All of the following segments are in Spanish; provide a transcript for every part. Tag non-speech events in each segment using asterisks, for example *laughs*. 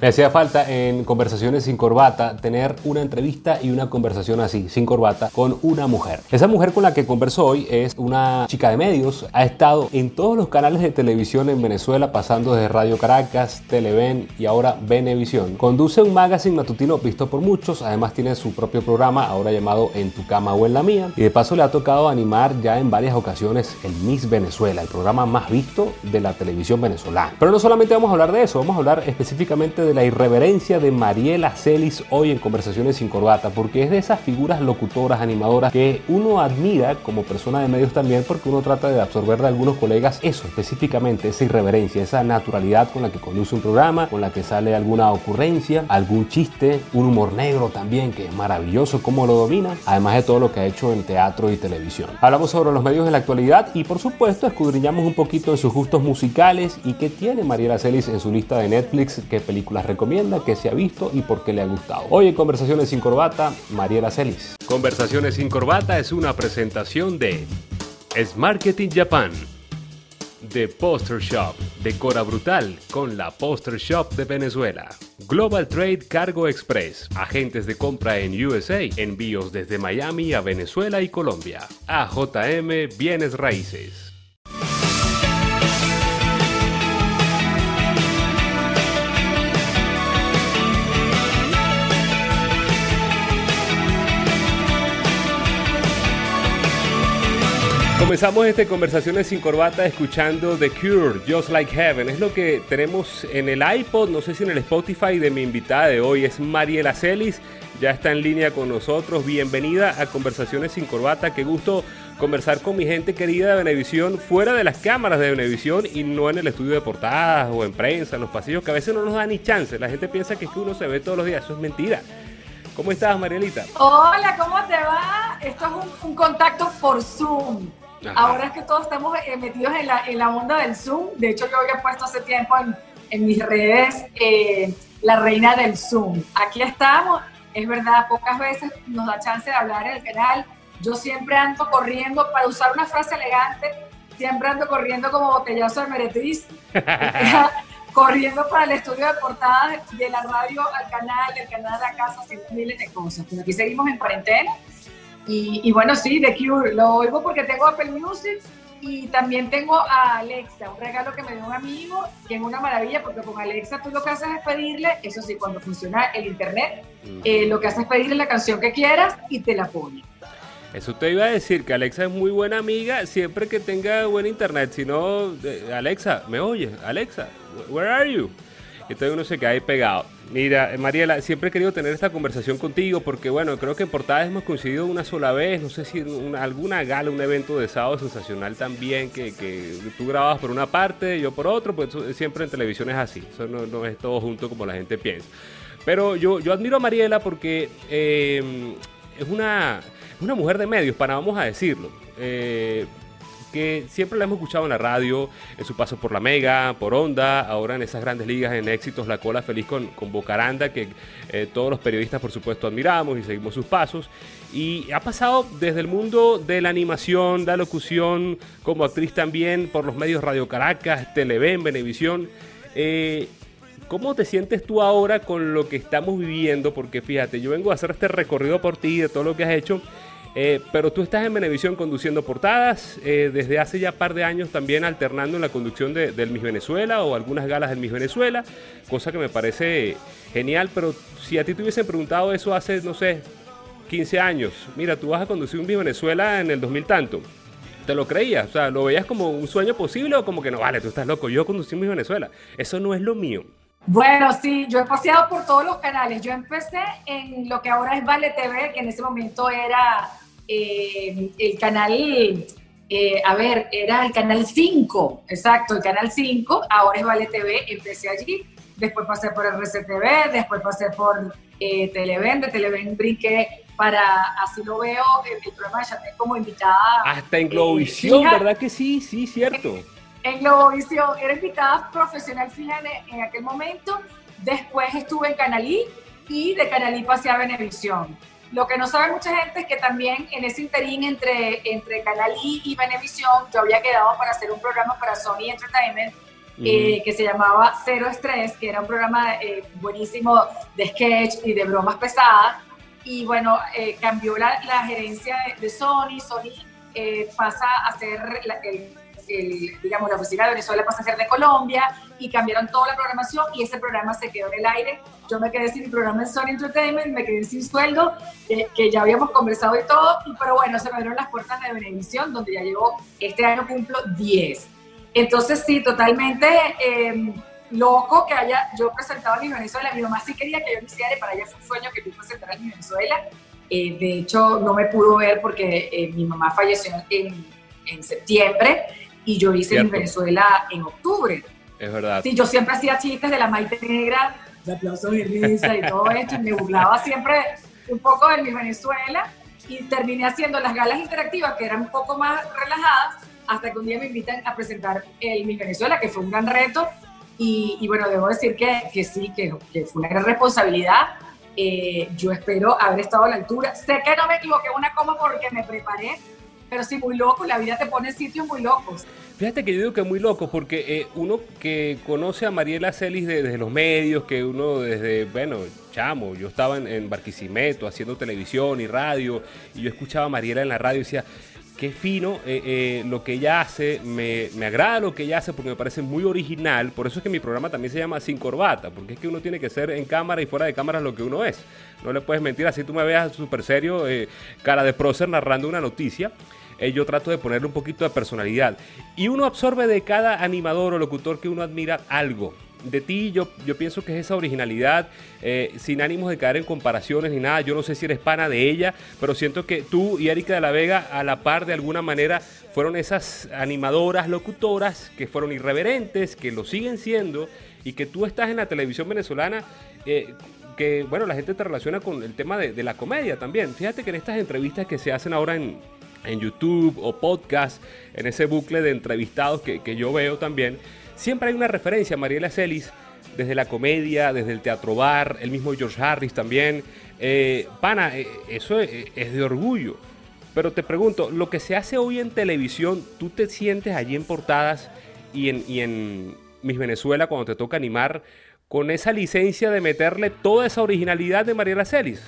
Me hacía falta en Conversaciones sin Corbata tener una entrevista y una conversación así, sin corbata, con una mujer. Esa mujer con la que converso hoy es una chica de medios, ha estado en todos los canales de televisión en Venezuela, pasando desde Radio Caracas, Televen y ahora Venevisión. Conduce un magazine matutino visto por muchos, además tiene su propio programa, ahora llamado En tu cama o en la mía, y de paso le ha tocado animar ya en varias ocasiones el Miss Venezuela, el programa más visto de la televisión venezolana. Pero no solamente vamos a hablar de eso, vamos a hablar específicamente de la irreverencia de Mariela Celis hoy en Conversaciones sin Corbata, porque es de esas figuras locutoras, animadoras que uno admira como persona de medios también, porque uno trata de absorber de algunos colegas eso específicamente, esa irreverencia, esa naturalidad con la que conduce un programa, con la que sale alguna ocurrencia, algún chiste, un humor negro también, que es maravilloso cómo lo domina, además de todo lo que ha hecho en teatro y televisión. Hablamos sobre los medios de la actualidad y por supuesto escudriñamos un poquito en sus gustos musicales y qué tiene Mariela Celis en su lista de Netflix, qué películas recomienda, qué se ha visto y por qué le ha gustado. Hoy en Conversaciones sin Corbata, Mariela Celis. Conversaciones sin Corbata es una presentación de Es Marketing Japan. The Poster Shop, decora brutal con la Poster Shop de Venezuela. Global Trade Cargo Express, agentes de compra en USA, envíos desde Miami a Venezuela y Colombia. AJM Bienes Raíces. Comenzamos este Conversaciones sin Corbata escuchando The Cure, Just Like Heaven. Es lo que tenemos en el iPod, no sé si en el Spotify de mi invitada de hoy. Es Mariela Celis, ya está en línea con nosotros. Bienvenida a Conversaciones sin Corbata. Qué gusto conversar con mi gente querida de Venevisión fuera de las cámaras de Venevisión y no en el estudio de portadas o en prensa, en los pasillos, que a veces no nos da ni chance. La gente piensa que es que uno se ve todos los días. Eso es mentira. ¿Cómo estás, Marielita? Hola, ¿cómo te va? Esto es un contacto por Zoom. Ahora es que todos estamos eh, metidos en la, en la, onda del Zoom. De hecho, yo había puesto hace tiempo en, en mis redes eh, la reina del Zoom. Aquí estamos. Es verdad, pocas veces nos da chance de hablar en el canal. Yo siempre ando corriendo, para usar una frase elegante, siempre ando corriendo como botellazo de meretriz. *laughs* corriendo para el estudio de portadas de la radio al canal, del canal a la casa, haciendo miles de cosas. Pero aquí seguimos en cuarentena y, bueno, sí, The Cure, lo oigo porque tengo Apple Music y también tengo a Alexa, un regalo que me dio un amigo, que es una maravilla porque con Alexa tú lo que haces es pedirle, eso sí, cuando funciona el internet, eh, lo que haces es pedirle la canción que quieras y te la pone. Eso te iba a decir, que Alexa es muy buena amiga siempre que tenga buen internet. Si no, eh, Alexa, ¿me oyes? Alexa, where are you? Entonces uno se queda ahí pegado. Mira, Mariela, siempre he querido tener esta conversación contigo porque, bueno, creo que en portadas hemos coincidido una sola vez, no sé si alguna gala, un evento de sábado sensacional también, que, que, tú grababas por una parte, yo por otro, pues siempre en televisión es así, eso no, es todo junto como la gente piensa. Pero yo, yo admiro a Mariela porque eh, es una, una mujer de medios, para vamos a decirlo. Eh, que siempre la hemos escuchado en la radio, en su paso por la Mega, por Onda, ahora en esas grandes ligas en éxitos, la cola feliz con, con Bocaranda, que eh, todos los periodistas por supuesto admiramos y seguimos sus pasos. Y ha pasado desde el mundo de la animación, la locución, como actriz también, por los medios Radio Caracas, Televen, Venevisión. Eh, ¿Cómo te sientes tú ahora con lo que estamos viviendo? Porque fíjate, yo vengo a hacer este recorrido por ti, de todo lo que has hecho, eh, pero tú estás en Venevisión conduciendo portadas, eh, desde hace ya par de años también alternando en la conducción de, del Miss Venezuela o algunas galas del Miss Venezuela, cosa que me parece genial, pero si a ti te hubiesen preguntado eso hace, no sé, 15 años, mira, tú vas a conducir un Miss Venezuela en el 2000 tanto, ¿te lo creías? O sea, ¿lo veías como un sueño posible o como que no, vale, tú estás loco, yo conducí un Miss Venezuela? Eso no es lo mío. Bueno, sí, yo he paseado por todos los canales. Yo empecé en lo que ahora es Vale TV, que en ese momento era eh, el canal, eh, a ver, era el canal 5, exacto, el canal 5, ahora es Vale TV, empecé allí, después pasé por RCTV, después pasé por eh, Televen, de Televen brinqué para, así lo veo, el, programa de como invitada. Hasta en Globovisión, ¿verdad que sí? Sí, cierto. En, Globovisión, era invitada profesional, fíjate, en aquel momento, después estuve en Canalí y de Canalí pasé a Venevisión. Lo que no sabe mucha gente es que también en ese interín entre, entre Canal I y Venevisión, yo había quedado para hacer un programa para Sony Entertainment eh, que se llamaba Cero Estrés, que era un programa eh, buenísimo de sketch y de bromas pesadas. Y bueno, eh, cambió la, gerencia de, Sony. Sony pasa a ser el, digamos, la oficina de Venezuela pasa a ser de Colombia y cambiaron toda la programación y ese programa se quedó en el aire. Yo me quedé sin mi programa en Sony Entertainment, me quedé sin sueldo, que ya habíamos conversado y todo, pero bueno, se me abrieron las puertas de Venevisión, donde ya llevo, este año cumplo 10. Entonces, sí, totalmente em, loco que haya yo presentado a mi Venezuela. Mi mamá sí quería que yo lo hiciera para ella fue un sueño que yo presentara a mi Venezuela. Eh, de hecho, no me pudo ver porque eh, mi mamá falleció en, en, septiembre y yo hice mi Venezuela en octubre. Es verdad. Sí, yo siempre hacía chistes de la maite negra, de aplausos y risa y todo esto, y me burlaba siempre un poco de mi Venezuela y terminé haciendo las galas interactivas que eran un poco más relajadas hasta que un día me invitan a presentar el Miss Venezuela, que fue un gran reto. Y, bueno, debo decir que, que sí, que, que, fue una gran responsabilidad. Eh, yo espero haber estado a la altura. Sé que no me equivoqué una coma porque me preparé, pero sí, muy loco. La vida te pone sitios muy locos. Fíjate que yo digo que muy loco porque eh, uno que conoce a Mariela Celis desde los medios, que uno desde, bueno, chamo, yo estaba en, Barquisimeto haciendo televisión y radio y yo escuchaba a Mariela en la radio y decía, qué fino eh, eh, lo que ella hace, me, agrada lo que ella hace porque me parece muy original, por eso es que mi programa también se llama Sin Corbata, porque es que uno tiene que ser en cámara y fuera de cámara lo que uno es, no le puedes mentir, así tú me veas súper serio, eh, cara de prócer narrando una noticia, yo trato de ponerle un poquito de personalidad, y uno absorbe de cada animador o locutor que uno admira algo, de ti yo, yo pienso que es esa originalidad, eh, sin ánimos de caer en comparaciones ni nada. Yo no sé si eres pana de ella, pero siento que tú y Erika de la Vega a la par de alguna manera fueron esas animadoras, locutoras que fueron irreverentes, que lo siguen siendo y que tú estás en la televisión venezolana. Eh, que bueno, la gente te relaciona con el tema de, la comedia también. Fíjate que en estas entrevistas que se hacen ahora en, YouTube o podcast, en ese bucle de entrevistados que, que yo veo también, Siempre hay una referencia a Mariela Celis, desde la comedia, desde el teatro bar, el mismo George Harris también. Eh, pana, eh, eso es, de orgullo. Pero te pregunto, lo que se hace hoy en televisión, ¿tú te sientes allí en portadas y en, y en Miss Venezuela cuando te toca animar con esa licencia de meterle toda esa originalidad de Mariela Celis?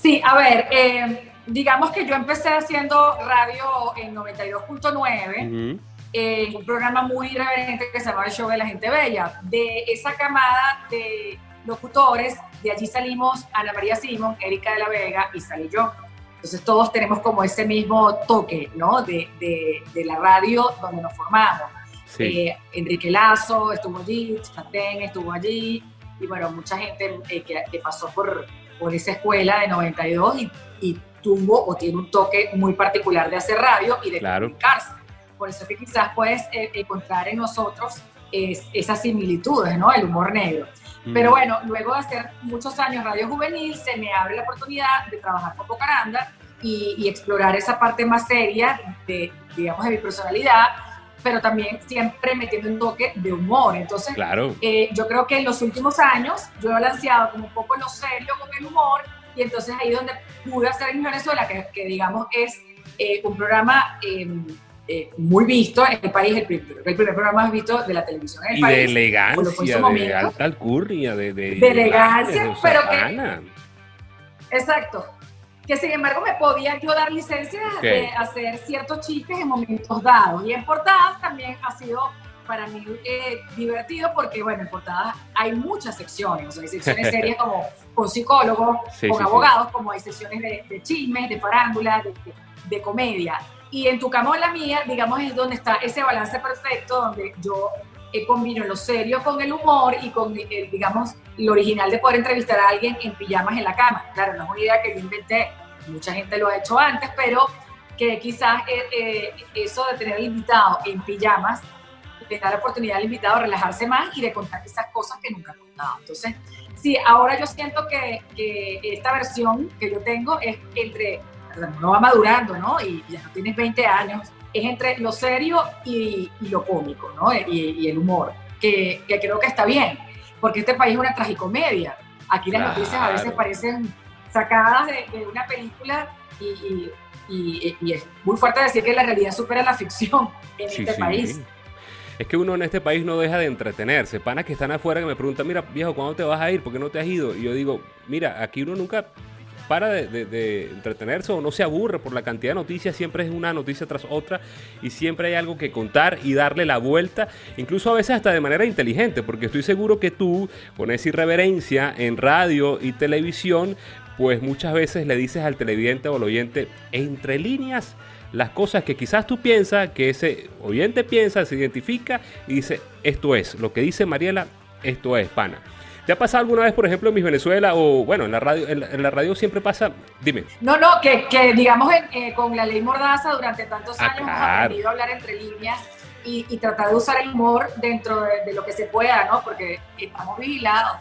Sí, a ver, eh, digamos que yo empecé haciendo radio en 92.9 un programa muy irreverente que se llama El Show de la Gente Bella. De esa camada de locutores, de allí salimos Ana María Simón, Erika de la Vega y salí yo. Entonces todos tenemos como ese mismo toque, ¿no? De, de, la radio donde nos formamos. Eh, Enrique Lazo estuvo allí, Chatén estuvo allí, y bueno, mucha gente eh, que, pasó por, por esa escuela de 92 y, y, tuvo o tiene un toque muy particular de hacer radio y de comunicarse. Por eso que quizás puedes eh, encontrar en nosotros esas similitudes, ¿no? El humor negro. Mm. Pero bueno, luego de hacer muchos años radio juvenil, se me abre la oportunidad de trabajar con Bocaranda y, explorar esa parte más seria de, digamos, de mi personalidad, pero también siempre metiendo un toque de humor. Entonces, claro. Eh, yo creo que en los últimos años yo he balanceado como un poco lo serio con el humor y entonces ahí donde pude hacer en Venezuela, que, digamos es eh, un programa em, eh, muy visto en el país, el, primer, programa más visto de la televisión en el y país. de elegancia, de alta alcurnia, de, de, elegancia, pero que... Exacto. Que sin embargo me podía yo dar licencia de hacer ciertos chistes en momentos dados. Y en portadas también ha sido para mí eh, divertido porque, bueno, en portadas hay muchas secciones. O sea, hay secciones *laughs* serias como con psicólogos, con abogados, como hay secciones de, de chismes, de farándula, de, de comedia. Y en tu cama o la mía, digamos, es donde está ese balance perfecto, donde yo eh, combino lo serio con el humor y con, eh, digamos, lo original de poder entrevistar a alguien en pijamas en la cama. Claro, no es una idea que yo inventé, mucha gente lo ha hecho antes, pero que quizás eh, eso de tener al invitado en pijamas le da la oportunidad al invitado de relajarse más y de contar esas cosas que nunca ha contado. Entonces, sí, ahora yo siento que, que esta versión que yo tengo es entre uno va madurando, ¿no? Y ya no tienes 20 años, es entre lo serio y, lo cómico, ¿no? Y, el humor, que, creo que está bien, porque este país es una tragicomedia. Aquí las noticias a veces parecen sacadas de, una película y, es muy fuerte decir que la realidad supera la ficción en este país. Es que uno en este país no deja de entretenerse. Panas que están afuera que me preguntan, mira, viejo, ¿cuándo te vas a ir? ¿Por qué no te has ido? Y yo digo, mira, aquí uno nunca para de, entretenerse o no se aburre por la cantidad de noticias, siempre es una noticia tras otra y siempre hay algo que contar y darle la vuelta, incluso a veces hasta de manera inteligente, porque estoy seguro que tú con esa irreverencia en radio y televisión, pues muchas veces le dices al televidente o al oyente entre líneas las cosas que quizás tú piensas, que ese oyente piensa, se identifica y dice, esto es, lo que dice Mariela, esto es, pana. ¿Te ha pasado alguna vez, por ejemplo, en Miss Venezuela o, bueno, en la radio, en la, radio siempre pasa? Dime. No, no, que, que digamos eh, con la ley Mordaza durante tantos ah, años hemos aprendido a hablar entre líneas y, tratar de usar el humor dentro de, lo que se pueda, ¿no? Porque estamos vigilados.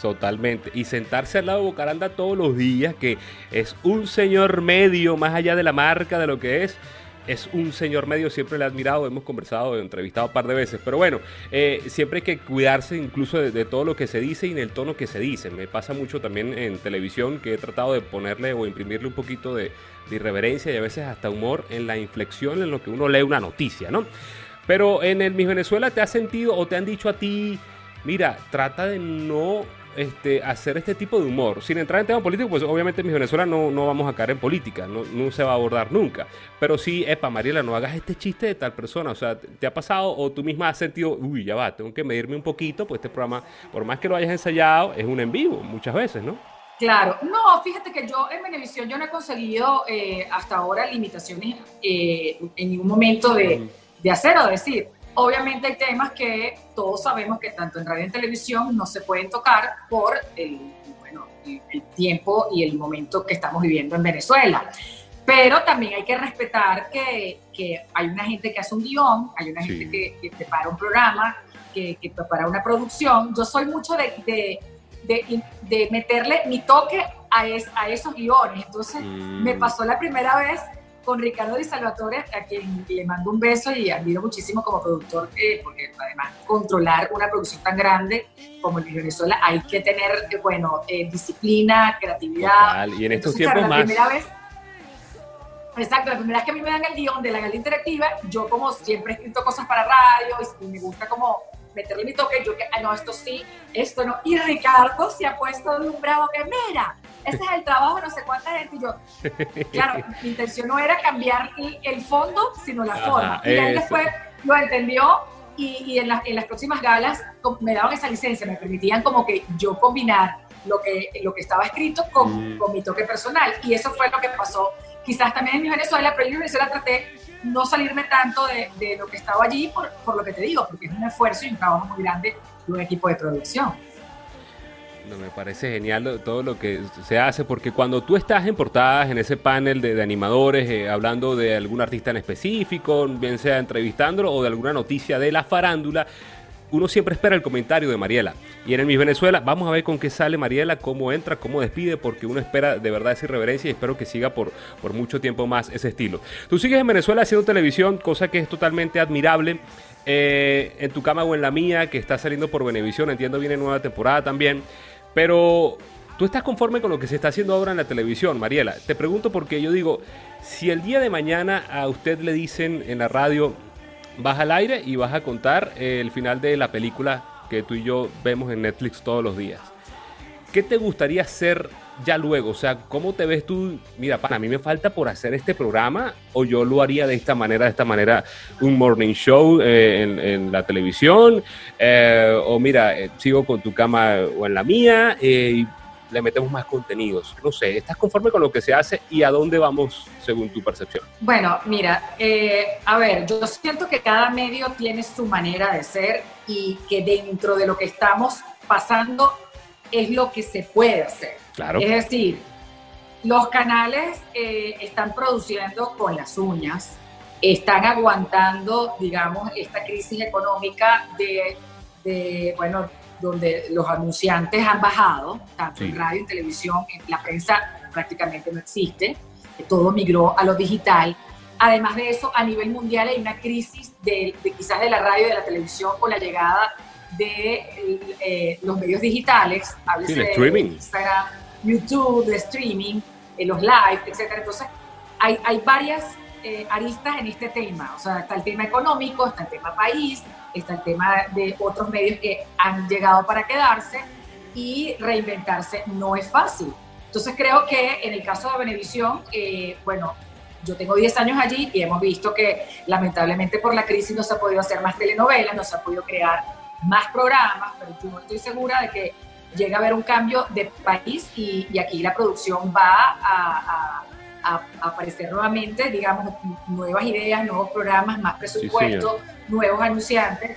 Totalmente. Y sentarse al lado de Bocaranda todos los días, que es un señor medio, más allá de la marca, de lo que es es un señor medio, siempre le he admirado, hemos conversado, entrevistado un par de veces, pero bueno, eh, siempre hay que cuidarse incluso de, todo lo que se dice y en el tono que se dice. Me pasa mucho también en televisión que he tratado de ponerle o imprimirle un poquito de, irreverencia y a veces hasta humor en la inflexión en lo que uno lee una noticia, ¿no? Pero en el Miss Venezuela te has sentido o te han dicho a ti, mira, trata de no este, hacer este tipo de humor. Sin entrar en tema político, pues obviamente en mi Venezuela no, no vamos a caer en política, no, no, se va a abordar nunca. Pero sí, epa, Mariela, no hagas este chiste de tal persona. O sea, ¿te ha pasado o tú misma has sentido, uy, ya va, tengo que medirme un poquito, pues este programa, por más que lo hayas ensayado, es un en vivo muchas veces, ¿no? Claro, no, fíjate que yo en Venevisión yo no he conseguido eh, hasta ahora limitaciones eh, en ningún momento de, de hacer o decir. Obviamente hay temas que todos sabemos que tanto en radio y en televisión no se pueden tocar por el, bueno, el, tiempo y el momento que estamos viviendo en Venezuela. Pero también hay que respetar que, que hay una gente que hace un guion, hay una gente que, prepara un programa, que, que, prepara una producción. Yo soy mucho de, de, de, de meterle mi toque a, es, a esos guiones. Entonces me mm. pasó la primera vez con Ricardo Di Salvatore, a quien le mando un beso y admiro muchísimo como productor, eh, porque además controlar una producción tan grande como el de Venezuela hay que tener, eh, bueno, eh, disciplina, creatividad. Y en estos tiempos más. La primera vez, Exacto, la primera vez que a mí me dan el guion de la gala interactiva, yo como siempre he escrito cosas para radio y me gusta como meterle mi toque, yo que, ah, no, esto sí, esto no. Y Ricardo se ha puesto de un bravo que, mira, ese es el trabajo de no sé cuánta gente. Y yo, claro, mi intención no era cambiar el, fondo, sino la forma. Y él después lo entendió y, y en, en, las próximas galas me daban esa licencia, me permitían como que yo combinar lo que, lo que estaba escrito con, mm. con mi toque personal. Y eso fue lo que pasó quizás también en Venezuela, pero en Venezuela traté no salirme tanto de, de lo que estaba allí por, por, lo que te digo, porque es un esfuerzo y un trabajo muy grande de un equipo de producción. No, me parece genial todo lo que se hace, porque cuando tú estás en portadas, en ese panel de, animadores, eh, hablando de algún artista en específico, bien sea entrevistándolo o de alguna noticia de la farándula, uno siempre espera el comentario de Mariela. Y en el Miss Venezuela, vamos a ver con qué sale Mariela, cómo entra, cómo despide, porque uno espera de verdad esa irreverencia y espero que siga por, por mucho tiempo más ese estilo. Tú sigues en Venezuela haciendo televisión, cosa que es totalmente admirable. Eh, en tu cama o en la mía, que está saliendo por Venevisión, entiendo viene nueva temporada también. Pero ¿Tú estás conforme con lo que se está haciendo ahora en la televisión, Mariela? Te pregunto porque yo digo, si el día de mañana a usted le dicen en la radio, vas al aire y vas a contar el final de la película que tú y yo vemos en Netflix todos los días. ¿Qué te gustaría hacer ya luego? O sea, ¿cómo te ves tú? Mira, para mí me falta por hacer este programa o yo lo haría de esta manera, de esta manera, un morning show eh, en, la televisión eh, o mira, eh, sigo con tu cama o en la mía le metemos más contenidos. No sé, ¿estás conforme con lo que se hace y a dónde vamos según tu percepción? Bueno, mira, a ver, yo siento que cada medio tiene su manera de ser y que dentro de lo que estamos pasando es lo que se puede hacer. Claro. Es decir, los canales eh, están produciendo con las uñas, están aguantando, digamos, esta crisis económica de, de bueno, donde los anunciantes han bajado, tanto en radio, en televisión, en la prensa prácticamente no existe, todo migró a lo digital. Además de eso, a nivel mundial hay una crisis de, quizás de la radio y de la televisión con la llegada de eh, los medios digitales, sí, de streaming. Instagram, YouTube, de streaming, eh, los live, etc. Entonces, hay, hay varias eh, aristas en este tema. O sea, está el tema económico, está el tema país, está el tema de otros medios que han llegado para quedarse y reinventarse no es fácil. Entonces creo que en el caso de Benevisión, eh, bueno, yo tengo 10 años allí y hemos visto que lamentablemente por la crisis no se ha podido hacer más telenovelas, no se ha podido crear más programas, pero yo estoy segura de que llega a haber un cambio de país y, aquí la producción va a, aparecer nuevamente, digamos, nuevas ideas, nuevos programas, más presupuesto, nuevos anunciantes,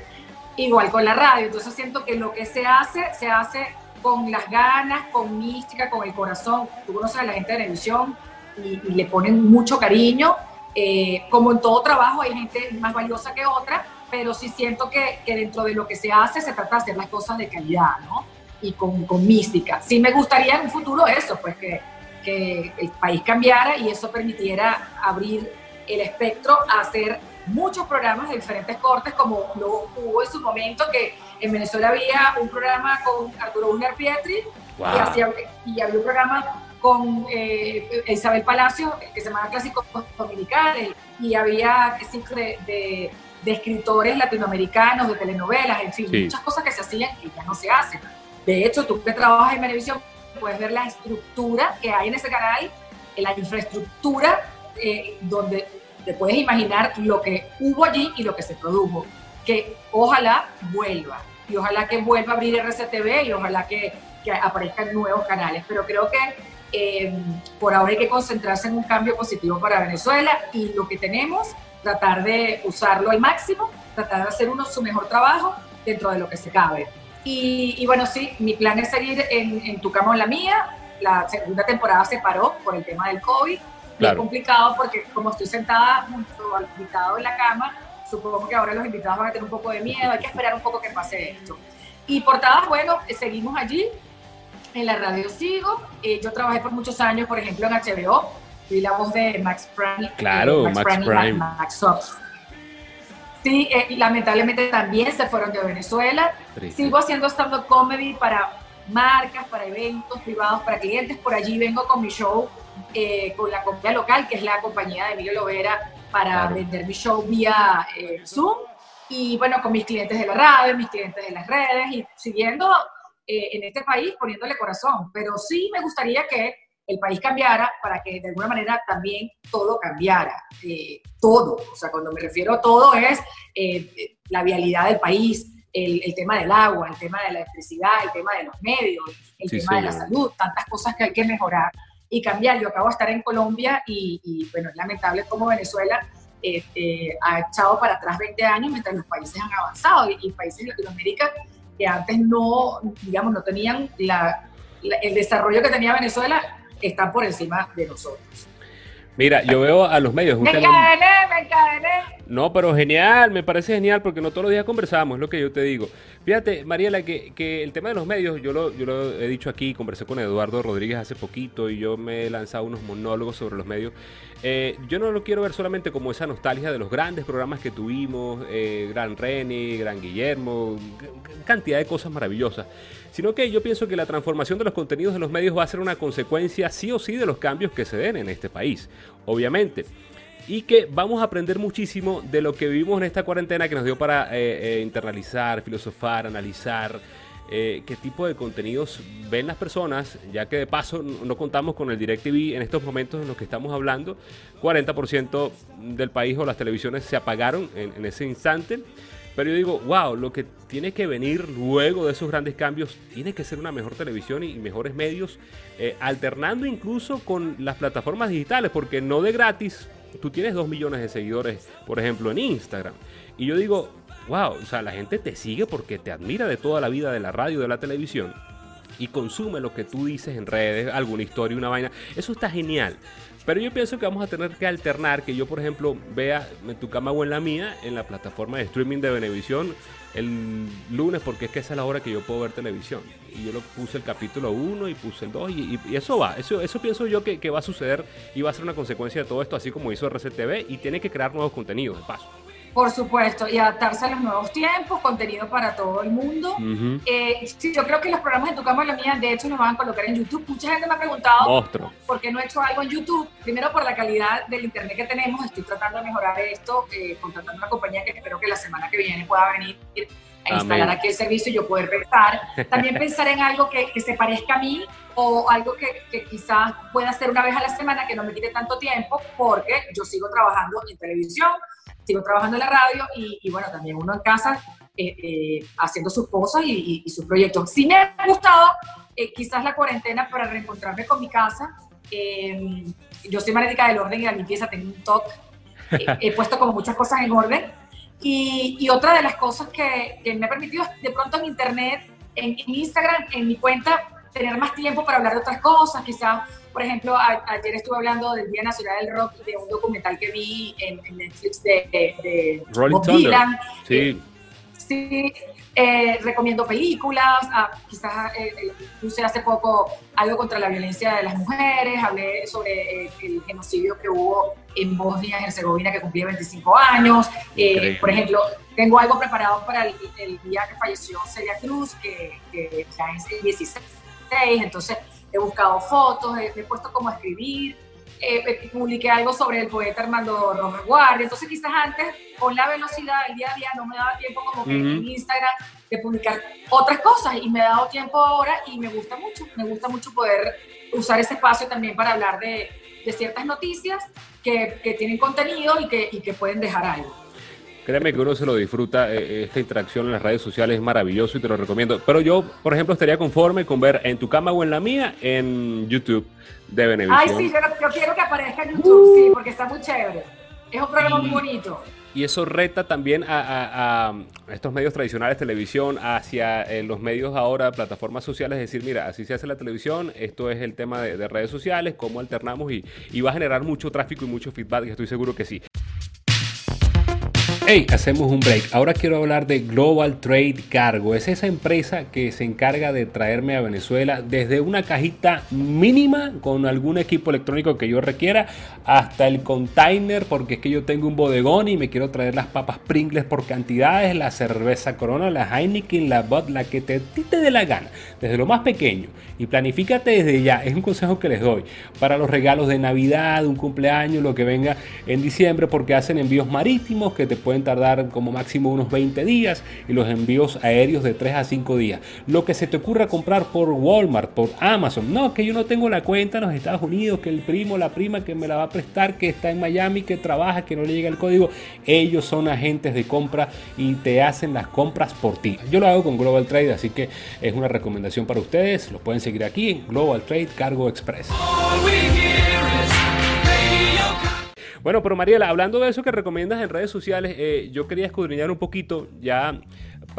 igual con la radio. Entonces siento que lo que se hace, se hace con las ganas, con mística, con el corazón. Tú conoces a la gente de televisión y, le ponen mucho cariño. Eh, como en todo trabajo hay gente más valiosa que otra, pero sí siento que, que, dentro de lo que se hace se trata de hacer las cosas de calidad, ¿no? Y con, con mística. Sí me gustaría en un futuro eso, pues que, que el país cambiara y eso permitiera abrir el espectro a hacer muchos programas de diferentes cortes, como lo hubo en su momento, que en Venezuela había un programa con Arturo Uller Pietri y, y había un programa con eh, Isabel Palacio, que se llamaba Clásicos Dominicanos, y había de, de, de, escritores latinoamericanos, de telenovelas, en fin, muchas cosas que se hacían y ya no se hacen. De hecho, tú que trabajas en televisión puedes ver la estructura que hay en ese canal, la infraestructura eh, donde te puedes imaginar lo que hubo allí y lo que se produjo. Que ojalá vuelva y ojalá que vuelva a abrir RCTV y ojalá que, que aparezcan nuevos canales. Pero creo que eh, por ahora hay que concentrarse en un cambio positivo para Venezuela y lo que tenemos, tratar de usarlo al máximo, tratar de hacer uno su mejor trabajo dentro de lo que se cabe. Y, bueno, sí, mi plan es seguir en, Tu Cama o en la Mía. La segunda temporada se paró por el tema del COVID. Es complicado porque como estoy sentada junto al invitado en la cama, supongo que ahora los invitados van a tener un poco de miedo, hay que esperar un poco que pase esto. Y portadas, bueno, seguimos allí, en la radio sigo. Eh, yo trabajé por muchos años, por ejemplo, en HBO. Fui la voz de Max Prime. Claro, Max, Prime. Max, Sí, eh, lamentablemente también se fueron de Venezuela. Sigo haciendo stand-up comedy para marcas, para eventos privados, para clientes. Por allí vengo con mi show eh, con la compañía local, que es la compañía de Emilio Lovera, para vender mi show vía Zoom. Y bueno, con mis clientes de la radio, mis clientes de las redes y siguiendo eh, en este país poniéndole corazón, pero sí me gustaría que el país cambiara para que de alguna manera también todo cambiara, eh, todo, o sea, cuando me refiero a todo es eh, la vialidad del país, el, tema del agua, el tema de la electricidad, el tema de los medios, el tema de la salud, tantas cosas que hay que mejorar y cambiar. Yo acabo de estar en Colombia y, bueno, es lamentable como Venezuela ha echado para atrás 20 años mientras los países han avanzado y, y países de Latinoamérica que antes no, digamos, no tenían la, el desarrollo que tenía Venezuela, están por encima de nosotros. Mira, yo veo a los medios. Me encadené, me encadené. No, pero genial, me parece genial porque no todos los días conversamos, es lo que yo te digo. Fíjate, Mariela, que, que el tema de los medios, yo lo, yo lo he dicho aquí, conversé con Eduardo Rodríguez hace poquito y yo me he lanzado unos monólogos sobre los medios. Eh, yo no lo quiero ver solamente como esa nostalgia de los grandes programas que tuvimos, eh, Gran René, Gran Guillermo, cantidad de cosas maravillosas, sino que yo pienso que la transformación de los contenidos de los medios va a ser una consecuencia sí o sí de los cambios que se den en este país, obviamente. Y que vamos a aprender muchísimo de lo que vivimos en esta cuarentena que nos dio para eh, internalizar, filosofar, analizar, eh, qué tipo de contenidos ven las personas, ya que de paso no contamos con el DirecTV en estos momentos en los que estamos hablando. 40% del país o las televisiones se apagaron en, ese instante. Pero yo digo, wow, lo que tiene que venir luego de esos grandes cambios tiene que ser una mejor televisión y mejores medios, eh, alternando incluso con las plataformas digitales, porque no de gratis, tú tienes 2 millones de seguidores, por ejemplo, en Instagram. Y yo digo, wow, o sea, la gente te sigue porque te admira de toda la vida de la radio, de la televisión y consume lo que tú dices en redes, alguna historia, una vaina. Eso está genial. Pero yo pienso que vamos a tener que alternar, que yo por ejemplo vea en tu cama o en la mía, en la plataforma de streaming de Venevisión el lunes, porque es que esa es la hora que yo puedo ver televisión. Y yo lo puse el capítulo 1 y puse el 2 y, eso va, eso, eso pienso yo que, que va a suceder y va a ser una consecuencia de todo esto, así como hizo RCTV y tiene que crear nuevos contenidos de paso. Por supuesto, y adaptarse a los nuevos tiempos, contenido para todo el mundo. Eh, sí, yo creo que los programas de Tu Cama y la Mía, de hecho, nos van a colocar en YouTube. Mucha gente me ha preguntado por qué no he hecho algo en YouTube. Primero, por la calidad del internet que tenemos. Estoy tratando de mejorar esto, eh, contratando una compañía que espero que la semana que viene pueda venir a instalar aquí el servicio y yo poder pensar. También *laughs* pensar en algo que, que se parezca a mí o algo que, que, quizás pueda hacer una vez a la semana que no me quite tanto tiempo porque yo sigo trabajando en televisión, sigo trabajando en la radio y, bueno, también uno en casa eh, eh, haciendo sus cosas y, sus proyectos. Sí me ha gustado eh, quizás la cuarentena para reencontrarme con mi casa. yo soy magnética del orden y la limpieza, tengo un toque. *laughs* he puesto como muchas cosas en orden. Y, otra de las cosas que, que, me ha permitido de pronto en internet, en, en Instagram, en mi cuenta, tener más tiempo para hablar de otras cosas, quizás por ejemplo, ayer estuve hablando del Día Nacional del Rock, de un documental que vi en, Netflix de, de, Bob Dylan. Sí. Eh, sí, eh, recomiendo películas, ah, quizás eh, puse hace poco algo contra la violencia de las mujeres, hablé sobre el genocidio que hubo en Bosnia y Herzegovina que cumplía 25 años. por ejemplo, tengo algo preparado para el, día que falleció Celia Cruz, que, que ya es el 16, entonces he buscado fotos, he, puesto como a escribir, eh, publiqué algo sobre el poeta Armando Rojas Guardia, entonces quizás antes con la velocidad del día a día no me daba tiempo como que en Instagram de publicar otras cosas. Y me he dado tiempo ahora y me gusta mucho, me gusta mucho poder usar ese espacio también para hablar de, de ciertas noticias que, que, tienen contenido y que, y que pueden dejar algo. Créeme que uno se lo disfruta, eh, esta interacción en las redes sociales es maravilloso y te lo recomiendo. Pero yo, por ejemplo, estaría conforme con ver en tu cama o en la mía en YouTube de Benevisión. Ay, sí, yo, quiero que aparezca en YouTube, sí, porque está muy chévere. Es un programa muy bonito. Y eso reta también a, estos medios tradicionales, televisión, hacia eh, los medios ahora, plataformas sociales, decir, mira, así se hace la televisión, esto es el tema de, redes sociales, cómo alternamos y, y va a generar mucho tráfico y mucho feedback, y estoy seguro que sí. Hey, hacemos un break. Ahora quiero hablar de Global Trade Cargo. Es esa empresa que se encarga de traerme a Venezuela desde una cajita mínima con algún equipo electrónico que yo requiera hasta el container porque es que yo tengo un bodegón y me quiero traer las papas Pringles por cantidades, la cerveza Corona, la Heineken, la Bud, la que te, te dé la gana. Desde lo más pequeño. Y planifícate desde ya. Es un consejo que les doy para los regalos de Navidad, un cumpleaños, lo que venga en diciembre porque hacen envíos marítimos que te pueden tardar como máximo unos 20 días y los envíos aéreos de 3 a 5 días. Lo que se te ocurra comprar por Walmart, por Amazon, no, que yo no tengo la cuenta en los Estados Unidos, que el primo, la prima que me la va a prestar, que está en Miami, que trabaja, que no le llega el código, ellos son agentes de compra y te hacen las compras por ti. Yo lo hago con Global Trade, así que es una recomendación para ustedes. Lo pueden seguir aquí en Global Trade Cargo Express. Bueno, pero Mariela, hablando de eso que recomiendas en redes sociales, eh, yo quería escudriñar un poquito ya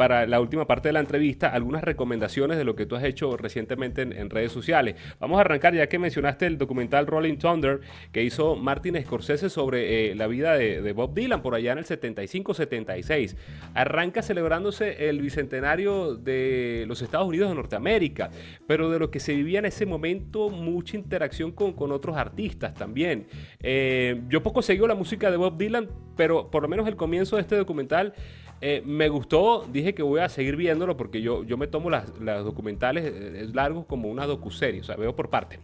para la última parte de la entrevista algunas recomendaciones de lo que tú has hecho recientemente en, redes sociales. Vamos a arrancar ya que mencionaste el documental Rolling Thunder que hizo Martin Scorsese sobre eh, la vida de, Bob Dylan por allá en el 75-76. Arranca celebrándose el bicentenario de los Estados Unidos de Norteamérica, pero de lo que se vivía en ese momento mucha interacción con, otros artistas también. Eh, yo poco seguí la música de Bob Dylan, pero por lo menos el comienzo de este documental eh, me gustó, dije que voy a seguir viéndolo porque yo, yo me tomo las, las documentales eh, largos como una docuserie, o sea, veo por parte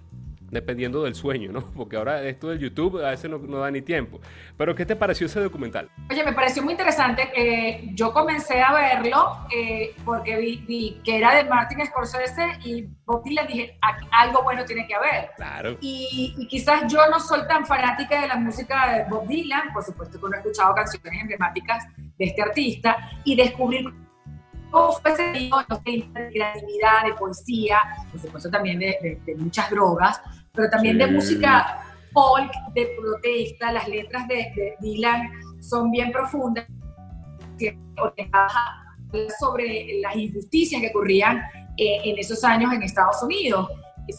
dependiendo del sueño, ¿no? *laughs* Porque ahora esto del YouTube a veces no, da ni tiempo. Pero ¿qué te pareció ese documental? Oye, me pareció muy interesante. que yo comencé a verlo eh, porque vi, que era de Martin Scorsese y Bob Dylan dije, algo bueno tiene que haber. Claro. Y, y, quizás yo no soy tan fanática de la música de Bob Dylan, por supuesto que no he escuchado canciones emblemáticas de este artista, y descubrir fue ese de creatividad, de poesía, por supuesto también de, de muchas drogas, pero también de música folk, de protesta, las letras de, Dylan son bien profundas, sobre las injusticias que ocurrían eh, en esos años en Estados Unidos.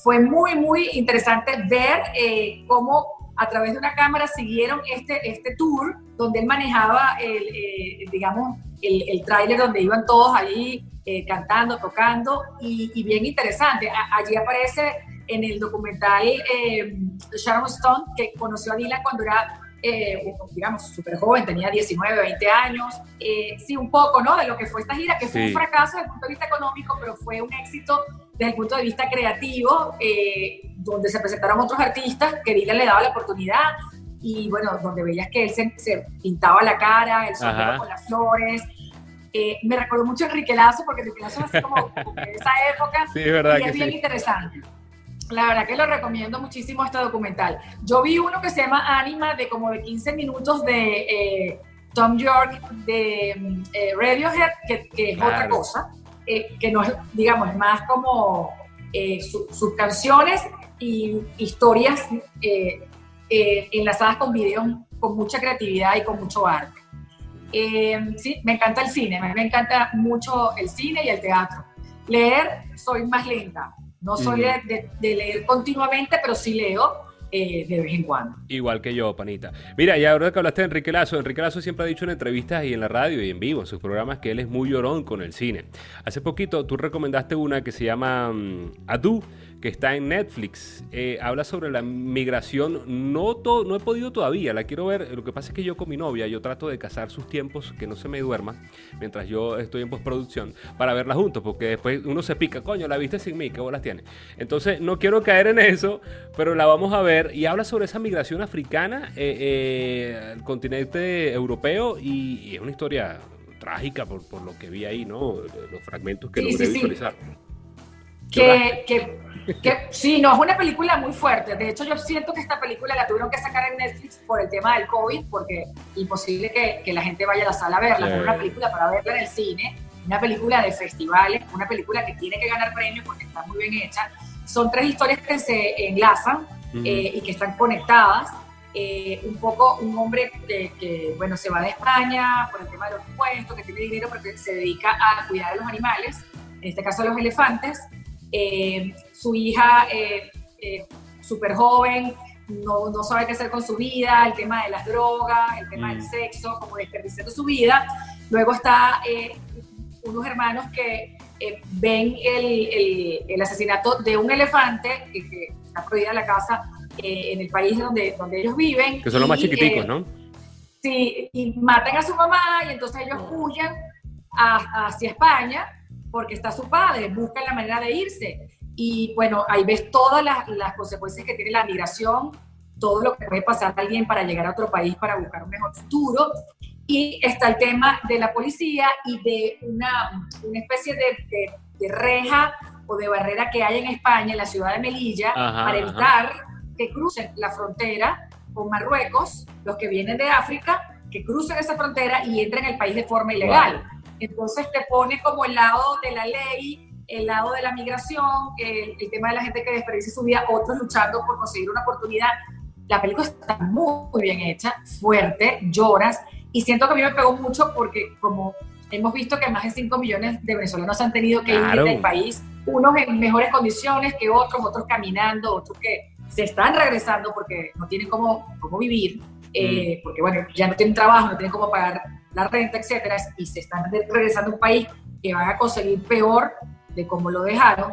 Fue muy, muy interesante ver eh, cómo a través de una cámara siguieron este, este tour donde él manejaba, el, eh, digamos, el, el tráiler donde iban todos ahí cantando, tocando, y, y bien interesante. allí aparece en el documental eh, Sharon Stone, que conoció a Dylan cuando era eh, digamos, súper joven, tenía 19, 20 años. Eh, sí, un poco, ¿no? De lo que fue esta gira, que fue un fracaso desde el punto de vista económico, pero fue un éxito desde el punto de vista creativo, eh, donde se presentaron otros artistas que Dylan le daba la oportunidad y, bueno, donde veías que él se, pintaba la cara, el sombrero con las flores. me recordó mucho Enrique Lazo, porque Enrique Lazo es así como, *laughs* de esa época. Sí, verdad y es bien interesante. La verdad que lo recomiendo muchísimo este documental. Yo vi uno que se llama Anima, de como de 15 minutos de eh, Tom York de eh, Radiohead, que, es otra cosa, eh, que no es, digamos, más como sus canciones y historias enlazadas con videos con mucha creatividad y con mucho arte. sí, me encanta el cine, me encanta mucho el cine y el teatro. Leer, soy más lenta no soy de, leer continuamente, pero sí leo eh, de vez en cuando. Igual que yo, panita. Mira, y ahora que hablaste de Enrique Lazo, Enrique Lazo siempre ha dicho en entrevistas y en la radio y en vivo, en sus programas, que él es muy llorón con el cine. Hace poquito tú recomendaste una que se llama um, Adu, que está en Netflix. Eh, habla sobre la migración. No, no he podido todavía, la quiero ver. Lo que pasa es que yo con mi novia, yo trato de cazar sus tiempos, que no se me duerma, mientras yo estoy en postproducción, para verla juntos, porque después uno se pica, coño, la viste sin mí, ¿qué bolas tiene? Entonces, no quiero caer en eso, pero la vamos a ver. Y habla sobre esa migración africana eh, eh, al continente europeo y, es una historia trágica por, lo que vi ahí, ¿no? Los fragmentos que logré visualizar. Que, que, sí, no, es una película muy fuerte. De hecho, yo siento que esta película la tuvieron que sacar en Netflix por el tema del COVID, porque imposible que, que la gente vaya a la sala a verla. Es una película para verla en el cine, una película de festivales, una película que tiene que ganar premios porque está muy bien hecha. Son tres historias que se enlazan eh, y que están conectadas. Eh, un poco un hombre que, que, bueno, se va de España por el tema de los impuestos, que tiene dinero porque se dedica a cuidar de los animales, en este caso los elefantes, eh, su hija eh, eh, súper joven, no, no, sabe qué hacer con su vida, el tema de las drogas, el tema del mm. sexo, como desperdiciando su vida. Luego está unos hermanos que ven el, el, asesinato de un elefante, que, está prohibida la casa en el país donde, donde ellos viven. Que son los más chiquiticos, ¿no? Sí, y matan a su mamá y entonces ellos huyen hacia España porque está su padre, busca la manera de irse. Y bueno, ahí ves todas las, consecuencias que tiene la migración, todo lo que puede pasar a alguien para llegar a otro país para buscar un mejor futuro. Y está el tema de la policía y de una, una especie de, de, reja o de barrera que hay en España, en la ciudad de Melilla, para evitar que crucen la frontera con Marruecos, los que vienen de África, que crucen esa frontera y entren al país de forma ilegal. Entonces te pone como el lado de la ley, el lado de la migración, el, tema de la gente que desperdicia su vida, otros luchando por conseguir una oportunidad. La película está muy, bien hecha, fuerte, lloras, y siento que a mí me pegó mucho porque como hemos visto que más de 5 millones de venezolanos han tenido que ir del país, unos en mejores condiciones que otros, otros caminando, otros que se están regresando porque no tienen cómo, cómo vivir, eh, mm. porque bueno, ya no tienen trabajo, no tienen cómo pagar la renta, etcétera, y se están regresando a un país que van a conseguir peor de cómo lo dejaron.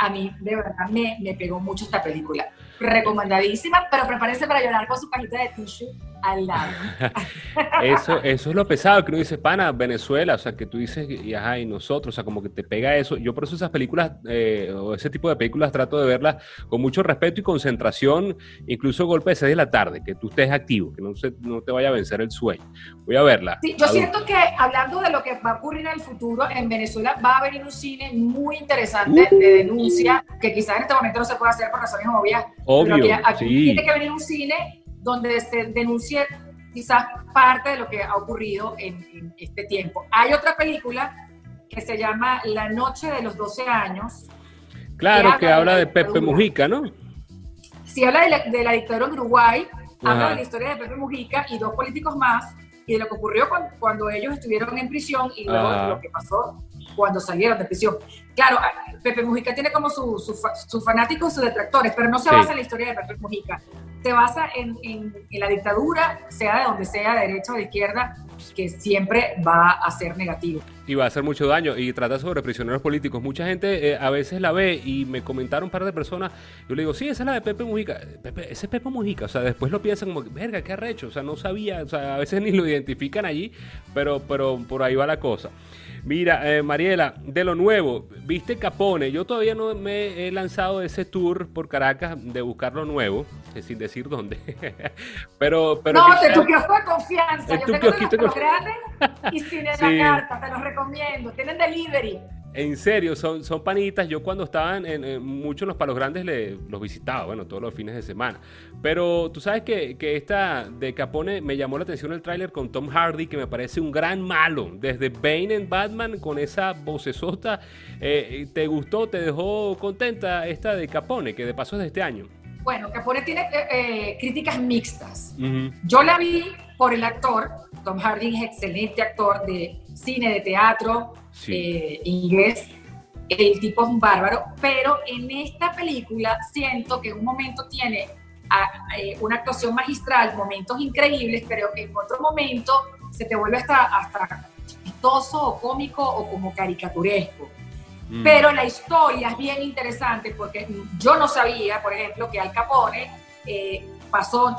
A mí, de verdad, me, me pegó mucho esta película. Recomendadísima, pero prepárense para llorar con su cajita de tissue al lado. *laughs* eso, eso es lo pesado que uno dice, pana, Venezuela, o sea, que tú dices, y ajá, y nosotros, o sea, como que te pega eso. Yo por eso esas películas, eh, o ese tipo de películas, trato de verlas con mucho respeto y concentración, incluso golpe de 6 de la tarde, que tú estés activo, que no, se, no te vaya a vencer el sueño. Voy a verla. Sí, yo siento que hablando de lo que va a ocurrir en el futuro, en Venezuela va a venir un cine muy interesante de denuncia, que quizás en este momento no se puede hacer por razones obvias, Obvio, aquí tiene que venir un cine donde se denuncie quizás parte de lo que ha ocurrido en, este tiempo. Hay otra película que se llama La Noche de los 12 años. Claro, que habla, de, Pepe Mujica, ¿no? Sí, habla de la, de la dictadura en Uruguay, habla de la historia de Pepe Mujica y dos políticos más, y de lo que ocurrió cuando, ellos estuvieron en prisión y luego lo que pasó cuando salieron de prisión. Claro, Pepe Mujica tiene como sus su, fanáticos, sus detractores, pero no se basa en la historia de Pepe Mujica. Se basa en, la dictadura, sea de donde sea, de derecha o de izquierda, que siempre va a ser negativo. Y va a hacer mucho daño. Y trata sobre prisioneros políticos. Mucha gente eh, a veces la ve y me comentaron un par de personas. Yo le digo, sí, esa es la de Pepe Mujica. ese es Pepe Mujica. O sea, después lo piensan como, verga, qué arrecho. O sea, no sabía. O sea, a veces *laughs* ni lo identifican allí, pero, pero por ahí va la cosa. Mira, eh, Mariela, de lo nuevo, viste Capone. Yo todavía no me he lanzado ese tour por Caracas de buscar lo nuevo, sin decir dónde. *laughs* pero, pero. No, de tu kiosco de confianza. Yo tengo los grandes y sin la carta, te los recomiendo. Tienen delivery. En serio, son, son panitas. Yo cuando estaban en, muchos los palos grandes le, los visitaba, bueno, todos los fines de semana. Pero tú sabes que, que esta de Capone me llamó la atención el tráiler con Tom Hardy, que me parece un gran malo. Desde Bane en Batman, con esa vocesota. Eh, ¿Te gustó, te dejó contenta esta de Capone, que de paso es de este año? Bueno, Capone tiene eh, eh, críticas mixtas. Yo la vi por el actor. Tom Hardy es excelente actor de cine, de teatro eh, inglés. El tipo es un bárbaro, pero en esta película siento que en un momento tiene eh, una actuación magistral, momentos increíbles, pero en otro momento se te vuelve hasta, hasta chistoso o cómico o como caricaturesco. Mm. Pero la historia es bien interesante porque yo no sabía, por ejemplo, que Al Capone eh, pasó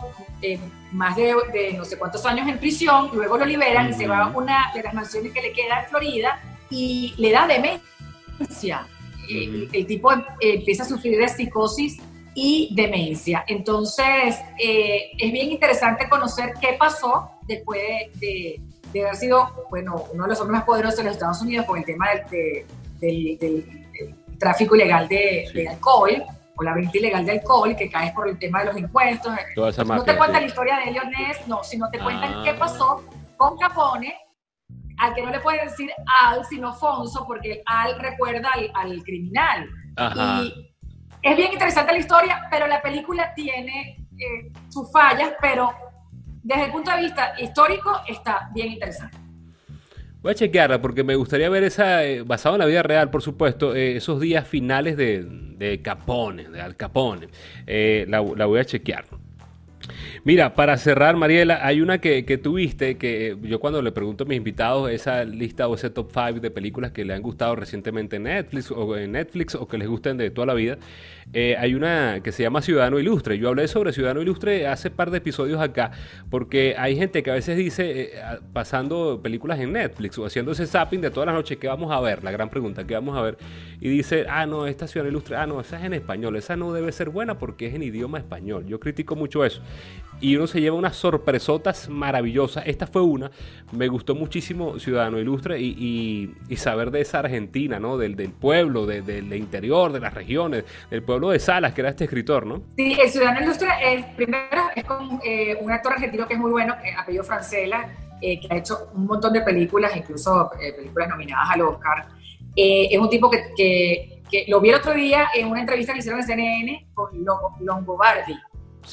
más de, no sé cuántos años en prisión, luego lo liberan y se va a una de las mansiones que le queda en Florida y le da demencia. el, tipo em, empieza a sufrir de psicosis y demencia. Entonces, eh, es bien interesante conocer qué pasó después de, haber sido, bueno, uno de los hombres más poderosos de los Estados Unidos con el tema del, tráfico ilegal de, alcohol o la venta ilegal de alcohol, que cae por el tema de los impuestos. no te cuentan la historia de Leonés, no, sino te cuentan qué ah. pasó con Capone al que no le puede decir al, sino Fonso, porque al recuerda al, criminal. Y es bien interesante la historia, pero la película tiene eh, sus fallas, pero desde el punto de vista histórico está bien interesante. Voy a chequearla porque me gustaría ver esa, eh, basado en la vida real, por supuesto, eh, esos días finales de, de Capone, de Al Capone. la, la voy a chequear. Mira, para cerrar, Mariela, hay una que, tuviste que yo cuando le pregunto a mis invitados esa lista o ese top 5 de películas que le han gustado recientemente en Netflix o en Netflix o que les gusten de toda la vida, eh, hay una que se llama Ciudadano Ilustre. Yo hablé sobre Ciudadano Ilustre hace par de episodios acá porque hay gente que a veces dice, eh, pasando películas en Netflix o haciendo ese zapping de todas las noches, ¿qué vamos a ver? La gran pregunta, ¿qué vamos a ver? Y dice, ah, no, esta Ciudadano Ilustre, ah, no, esa es en español, esa no debe ser buena porque es en idioma español. Yo critico mucho eso y uno se lleva unas sorpresotas maravillosas. Esta fue una. Me gustó muchísimo Ciudadano Ilustre y, saber de esa Argentina, ¿no? Del, pueblo, del interior, de las regiones, del pueblo de Salas, que era este escritor, ¿no? Sí, el Ciudadano Ilustre, es, primero, es con eh, un actor argentino que es muy bueno, eh, apellido Francela, eh, que ha hecho un montón de películas, incluso películas nominadas al Oscar. es un tipo que, lo vi el otro día en una entrevista que hicieron en CNN con Longobardi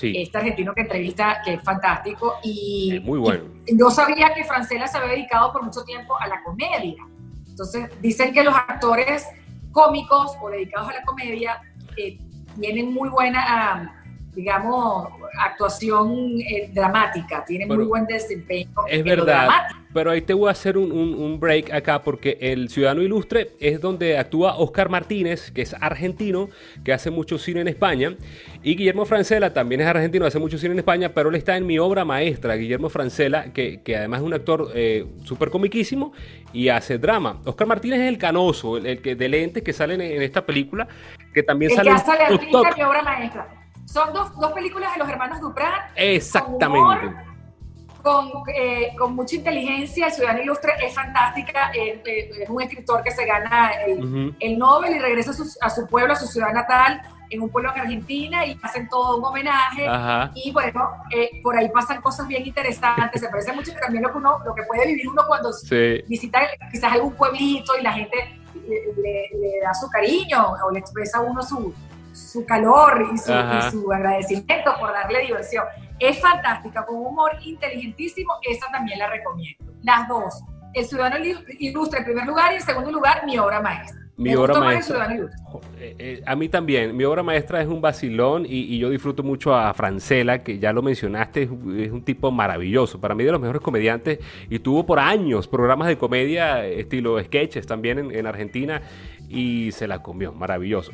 este argentino que entrevista, que es fantástico. Y, muy bueno. yo sabía que Francela se había dedicado por mucho tiempo a la comedia. Entonces, dicen que los actores cómicos o dedicados a la comedia eh, tienen muy buena, digamos, actuación eh, dramática, tienen muy buen desempeño. Es verdad. Pero ahí te voy a hacer un, break acá porque el Ciudadano Ilustre es donde actúa Oscar Martínez, que es argentino, que hace mucho cine en España. Y Guillermo Francela también es argentino, hace mucho cine en España, pero él está en mi obra maestra, Guillermo Francela, que, además es un actor eh, súper comiquísimo y hace drama. Oscar Martínez es el canoso, el, que de lentes que salen en, esta película, que también el sale... Que hace mi obra maestra. Son dos, películas de los hermanos Duprat. Exactamente con, eh, con mucha inteligencia. El Ciudadano Ilustre es fantástica. Eh, es un escritor que se gana el, Nobel y regresa a su, pueblo, a su ciudad natal, en un pueblo en Argentina y hacen todo un homenaje. Y bueno, eh, por ahí pasan cosas bien interesantes. Se parece mucho también lo que, uno, lo que puede vivir uno cuando visita quizás algún pueblito y la gente le, da su cariño o le expresa a uno su, su calor y su, y su agradecimiento por darle diversión. Es fantástica, con un humor inteligentísimo, esa también la recomiendo. Las dos. El Ciudadano Ilustre en primer lugar y en segundo lugar Mi Obra Maestra. Mi obra maestra. Eh, eh, a mí también. Mi obra maestra es un vacilón y, yo disfruto mucho a Francela, que ya lo mencionaste, es, un tipo maravilloso. Para mí de los mejores comediantes y tuvo por años programas de comedia estilo sketches también en Argentina y se la comió, maravilloso.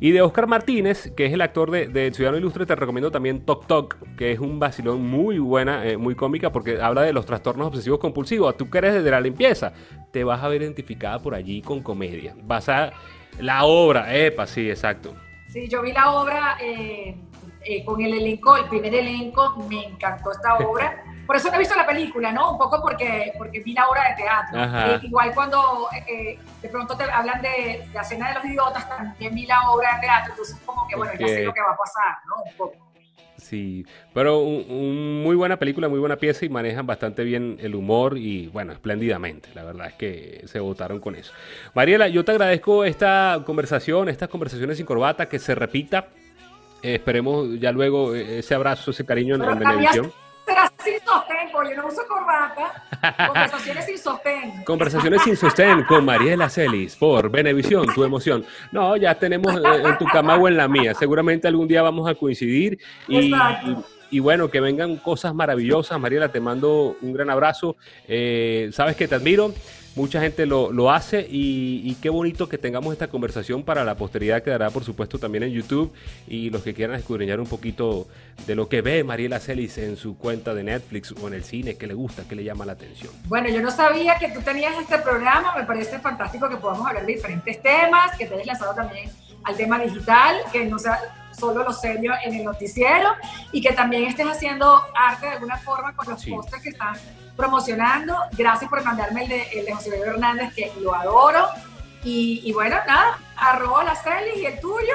Y de Oscar Martínez, que es el actor de, Ciudadano Ilustre, te recomiendo también Tok Tok, que es un vacilón muy buena, eh, muy cómica, porque habla de los trastornos obsesivos compulsivos. Tú que eres desde la limpieza, te vas a ver identificada por allí con comedia. Vas a... La obra, epa, sí, exacto. Sí, yo vi la obra eh, eh, con el elenco, el primer elenco, me encantó esta *laughs* obra. Por eso no he visto la película, ¿no? Un poco porque, porque vi la obra de teatro. Eh, igual cuando eh, de pronto te hablan de, la cena de los idiotas, también vi la obra de teatro, entonces como que, bueno, ya sé lo que va a pasar, ¿no? Un poco. Sí, pero un, muy buena película, muy buena pieza y manejan bastante bien el humor y bueno, espléndidamente. La verdad es que se votaron con eso. Mariela, yo te agradezco esta conversación, estas conversaciones sin corbata, que se repita. Eh, esperemos ya luego ese abrazo, ese cariño en, en Benevisión será sin sostén, porque yo no uso corbata. Conversaciones sin sostén. Conversaciones sin sostén con Mariela Celis por Benevisión, tu emoción. No, ya tenemos eh, en tu cama o en la mía. Seguramente algún día vamos a coincidir y, y, bueno, que vengan cosas maravillosas. Mariela, te mando un gran abrazo. Eh, sabes que te admiro. Mucha gente lo, hace y, qué bonito que tengamos esta conversación para la posteridad quedará por supuesto también en YouTube y los que quieran escudriñar un poquito de lo que ve Mariela Celis en su cuenta de Netflix o en el cine, qué le gusta, qué le llama la atención. Bueno, yo no sabía que tú tenías este programa, me parece fantástico que podamos hablar de diferentes temas, que te hayas lanzado también al tema digital, que no sea solo lo serio en el noticiero y que también estés haciendo arte de alguna forma con los sí. que están promocionando. Gracias por mandarme el de, el de José Luis Hernández, que lo adoro. Y, bueno, nada, arroba la Celis y el tuyo.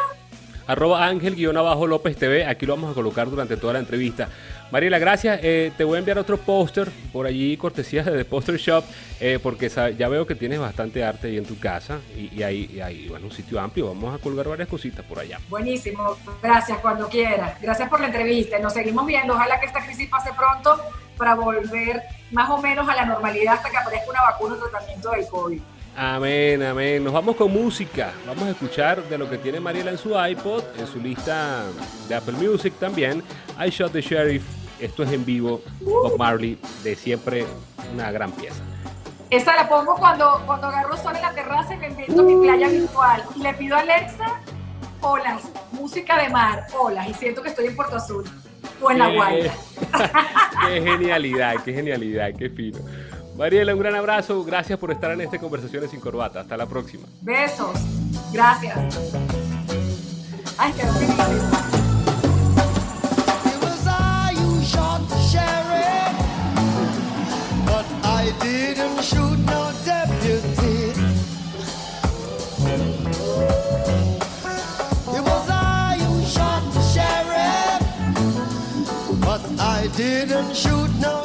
Arroba Ángel-López TV, aquí lo vamos a colocar durante toda la entrevista. Mariela, gracias. Eh, te voy a enviar otro póster por allí, cortesía de The Poster Shop, eh, porque ya veo que tienes bastante arte ahí en tu casa y, hay, hay bueno, un sitio amplio. Vamos a colgar varias cositas por allá. Buenísimo, gracias cuando quieras. Gracias por la entrevista. Nos seguimos viendo. Ojalá que esta crisis pase pronto para volver más o menos a la normalidad hasta que aparezca una vacuna o tratamiento del COVID. Amén, amén. Nos vamos con música. Vamos a escuchar de lo que tiene Mariela en su iPod, en su lista de Apple Music también. I Shot the Sheriff. Esto es en vivo. Bob Marley, de siempre una gran pieza. Esa la pongo cuando, cuando agarro sol en la terraza y me invento mi playa virtual. Y le pido a Alexa, olas, música de mar, olas. Y siento que estoy en Puerto Azul o en la Guaira. qué genialidad, qué genialidad, qué fino. Mariela, un gran abrazo. Gracias por estar en este Conversaciones sin Corbata. Hasta la próxima. Besos. Gracias. Ay, qué I didn't shoot didn't shoot no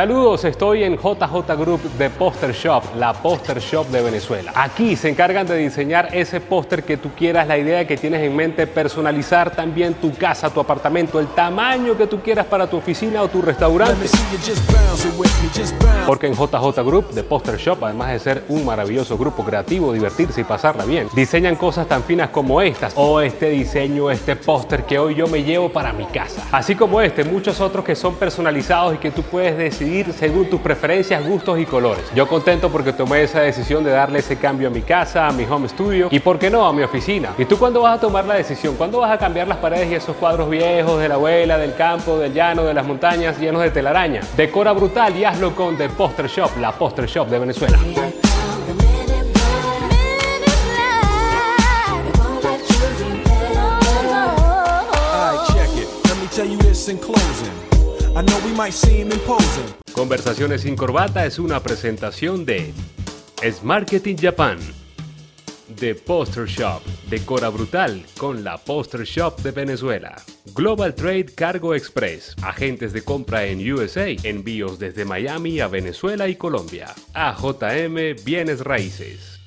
Saludos, estoy en JJ Group de Poster Shop, la Poster Shop de Venezuela. Aquí se encargan de diseñar ese póster que tú quieras, la idea que tienes en mente, personalizar también tu casa, tu apartamento, el tamaño que tú quieras para tu oficina o tu restaurante. Porque en JJ Group de Poster Shop, además de ser un maravilloso grupo creativo, divertirse y pasarla bien, diseñan cosas tan finas como estas o este diseño, este póster que hoy yo me llevo para mi casa. Así como este, muchos otros que son personalizados y que tú puedes decir según tus preferencias, gustos y colores. Yo contento porque tomé esa decisión de darle ese cambio a mi casa, a mi home studio y, ¿por qué no?, a mi oficina. ¿Y tú cuándo vas a tomar la decisión? ¿Cuándo vas a cambiar las paredes y esos cuadros viejos de la abuela, del campo, del llano, de las montañas llenos de telaraña? Decora brutal y hazlo con The Poster Shop, la Poster Shop de Venezuela. Conversaciones sin corbata es una presentación de Es Marketing Japan, The Poster Shop, Decora Brutal con la Poster Shop de Venezuela, Global Trade Cargo Express, agentes de compra en USA, envíos desde Miami a Venezuela y Colombia, AJM Bienes Raíces.